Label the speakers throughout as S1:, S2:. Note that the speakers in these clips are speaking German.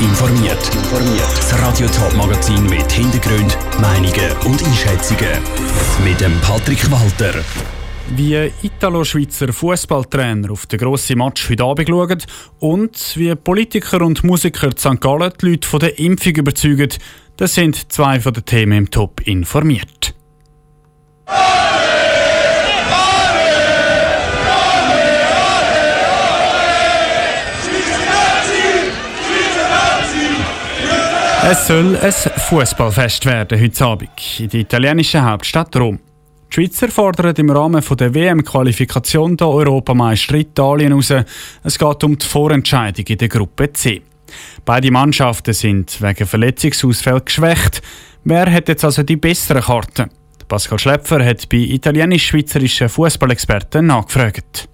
S1: informiert. Das Radio Top Magazin mit Hintergrund, Meinungen und Einschätzungen mit dem Patrick Walter.
S2: Wie Italo-Schweizer Fußballtrainer auf den grossen Match heute Abend schauen und wie Politiker und Musiker St. Gallen die Leute von der Impfung überzeugen, das sind zwei von den Themen im Top informiert. Es soll ein Fußballfest werden heute Abend in der italienischen Hauptstadt Rom. Die Schweizer fordern im Rahmen der WM-Qualifikation der Europameister Italien raus. Es geht um die Vorentscheidung in der Gruppe C. Beide Mannschaften sind wegen Verletzungsausfällen geschwächt. Wer hat jetzt also die besseren Karten? Pascal Schläpfer hat bei italienisch-schweizerischen Fußballexperten nachgefragt.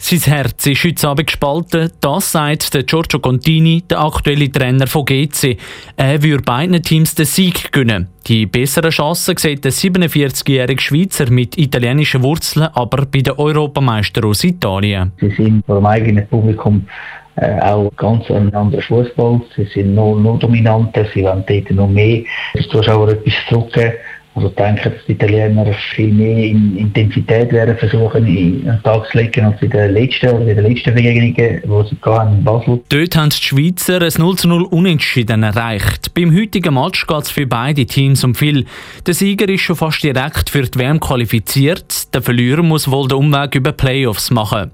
S3: Sein Herz ist heute Abend gespalten. Das sagt der Giorgio Contini, der aktuelle Trainer von GC. Er würde beiden Teams den Sieg gönnen. Die besseren Chancen sieht der 47-jährige Schweizer mit italienischen Wurzeln aber bei den Europameistern aus Italien.
S4: Sie sind vor dem eigenen Publikum äh, auch ganz ein anderer Fußball. Sie sind noch, noch dominanter, sie wollen dort noch mehr den Zuschauer etwas zurückgeben. Also ich denke, dass die Italiener viel mehr in Intensität werden versuchen, in den Tag zu legen als in den letzten oder in den letzten Begegnungen, die sie in Basel.
S3: Dort haben die Schweizer ein 0 zu 0 Unentschieden erreicht. Beim heutigen Match geht es für beide Teams um viel. Der Sieger ist schon fast direkt für die WM qualifiziert. Der Verlierer muss wohl den Umweg über Playoffs machen.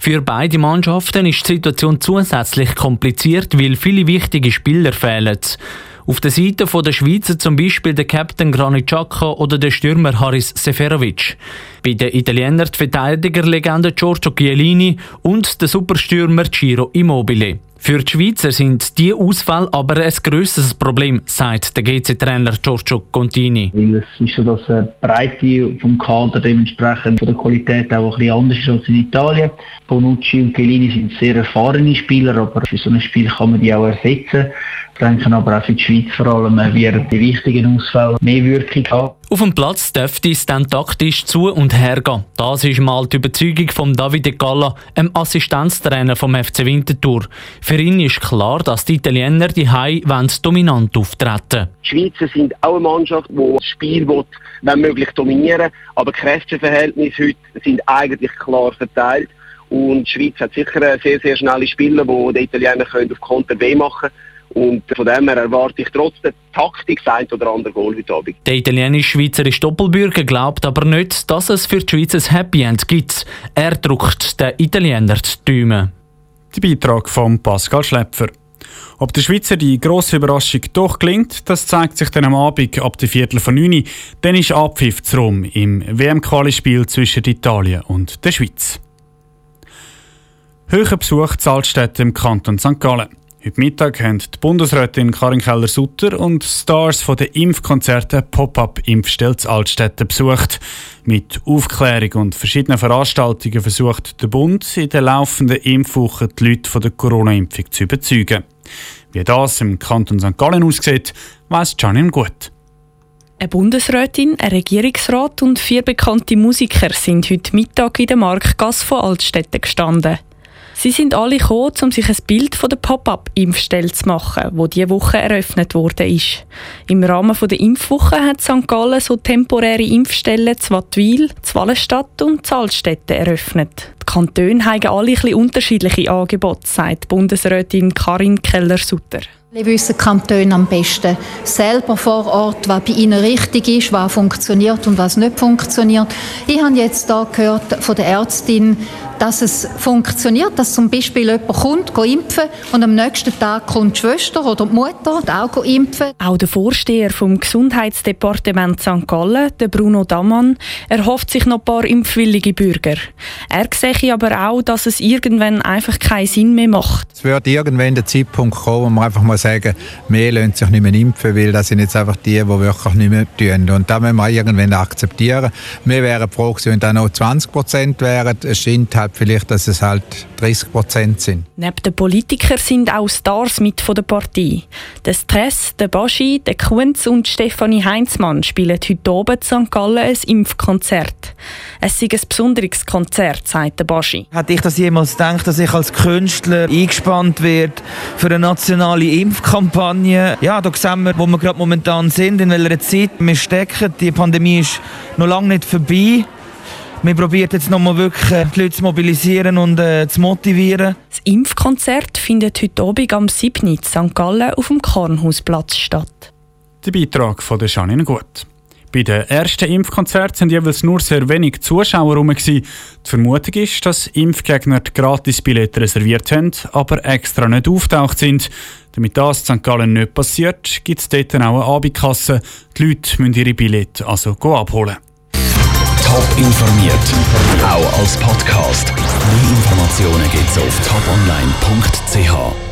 S3: Für beide Mannschaften ist die Situation zusätzlich kompliziert, weil viele wichtige Spieler fehlen. Auf der Seite der Schweizer zum Beispiel der Captain Granit Xhaka oder der Stürmer Haris Seferovic. Bei den Italienern die Verteidigerlegende Giorgio Chiellini und der Superstürmer Ciro Immobile. Für die Schweizer sind diese Ausfälle aber ein grösseres Problem, sagt der GC-Trainer Giorgio Contini.
S4: Weil es ist so, dass die Breite vom Kader dementsprechend von der Qualität auch ein bisschen anders ist als in Italien. Bonucci und Chiellini sind sehr erfahrene Spieler, aber für so ein Spiel kann man die auch ersetzen. Ich denke aber auch für die Schweiz vor allem werden die wichtigen Ausfälle mehr Wirkung haben.
S3: Auf dem Platz dürfte es dann taktisch zu und her gehen. Das ist mal die Überzeugung von Davide Galla, einem Assistenztrainer vom FC Winterthur. Für ihn ist klar, dass die Italiener die Hai dominant auftreten.
S5: Die Schweizer sind auch eine Mannschaft, die das Spiel will, wenn möglich dominieren aber die Kräfteverhältnisse heute sind eigentlich klar verteilt. Und die Schweiz hat sicher sehr, sehr schnelle Spieler, die die Italiener auf Konter weh machen können. Und von dem her erwarte ich trotz der Taktik sein oder andere Goal heute Abend.
S3: Der italienisch-schweizerische Doppelbürger glaubt aber nicht, dass es für die Schweiz ein Happy End gibt. Er drückt den Italiener die Daumen.
S2: Der Beitrag von Pascal Schläpfer. Ob der Schweizer die grosse Überraschung doch gelingt, das zeigt sich dann am Abend ab der Viertel von 9 Dann ist Abpfiff zu Rom im WM-Quali-Spiel zwischen Italien und der Schweiz. Höher Besuch Zahlstätte im Kanton St. Gallen. Heute Mittag haben die Bundesrätin Karin Keller-Sutter und Stars von den Impfkonzerten Pop-Up-Impfstelle Altstädte besucht. Mit Aufklärung und verschiedenen Veranstaltungen versucht der Bund in der laufenden Impfwoche die Leute von der Corona-Impfung zu überzeugen. Wie das im Kanton St. Gallen aussieht, weiss Janine gut.
S6: Eine Bundesrätin, ein Regierungsrat und vier bekannte Musiker sind heute Mittag in der Marktgasse von Altstädten gestanden. Sie sind alle gekommen, um sich ein Bild von der Pop-up-Impfstelle zu machen, wo diese Woche eröffnet wurde. Im Rahmen der Impfwoche hat St. Gallen so temporäre Impfstellen zu Wattwil, zu Wallenstadt und zu Altstädten eröffnet. Die Kantone haben alle ein unterschiedliche Angebote, sagt Bundesrätin Karin Keller-Sutter.
S7: Wir wissen Kantone am besten selber vor Ort, was bei ihnen richtig ist, was funktioniert und was nicht funktioniert. Ich habe jetzt da gehört von der Ärztin, dass es funktioniert, dass zum Beispiel jemand kommt, impfen und am nächsten Tag kommt die Schwester oder die Mutter auch impfen.
S6: Auch der Vorsteher vom Gesundheitsdepartement St. Gallen, der Bruno Damann, erhofft sich noch ein paar impfwillige Bürger. Er sehe aber auch, dass es irgendwann einfach keinen Sinn mehr macht.
S8: Es wird irgendwann der Zeitpunkt kommen, wo man einfach mal sagen, mehr lassen sich nicht mehr impfen, weil das sind jetzt einfach die, die wirklich nicht mehr tun. Und das müssen wir irgendwann akzeptieren. Wir wären froh wenn da noch 20 Prozent wären. Es scheint halt vielleicht, dass es halt 30 Prozent sind.
S6: Neben den Politikern sind auch Stars mit von der Partie. Der Stress, der Baschi, der Kunz und Stefanie Heinzmann spielen heute oben in St. Gallen ein Impfkonzert. Es ist ein besonderes Konzert, sagt der Baschi.
S9: Hätte ich das jemals gedacht, dass ich als Künstler eingespannt werde für eine nationale Impfkampagne? Ja, da sehen wir, wo wir gerade momentan sind, in welcher Zeit wir stecken. Die Pandemie ist noch lange nicht vorbei. Wir probieren jetzt nochmal wirklich die Leute zu mobilisieren und äh, zu motivieren.
S6: Das Impfkonzert findet heute Abend am 7. in St. Gallen auf dem Kornhausplatz statt.
S2: Der Beitrag von der Janine Gut. Bei den ersten Impfkonzerten sind jeweils nur sehr wenig Zuschauer herum. Die Vermutung ist, dass Impfgegner die Gratisbillette reserviert haben, aber extra nicht auftaucht sind. Damit das in St. Gallen nicht passiert, gibt es dort auch eine Abendkasse. Die Leute müssen ihre Billette also abholen.
S1: Top informiert, auch als Podcast. Mehr Informationen gibt es auf toponline.ch.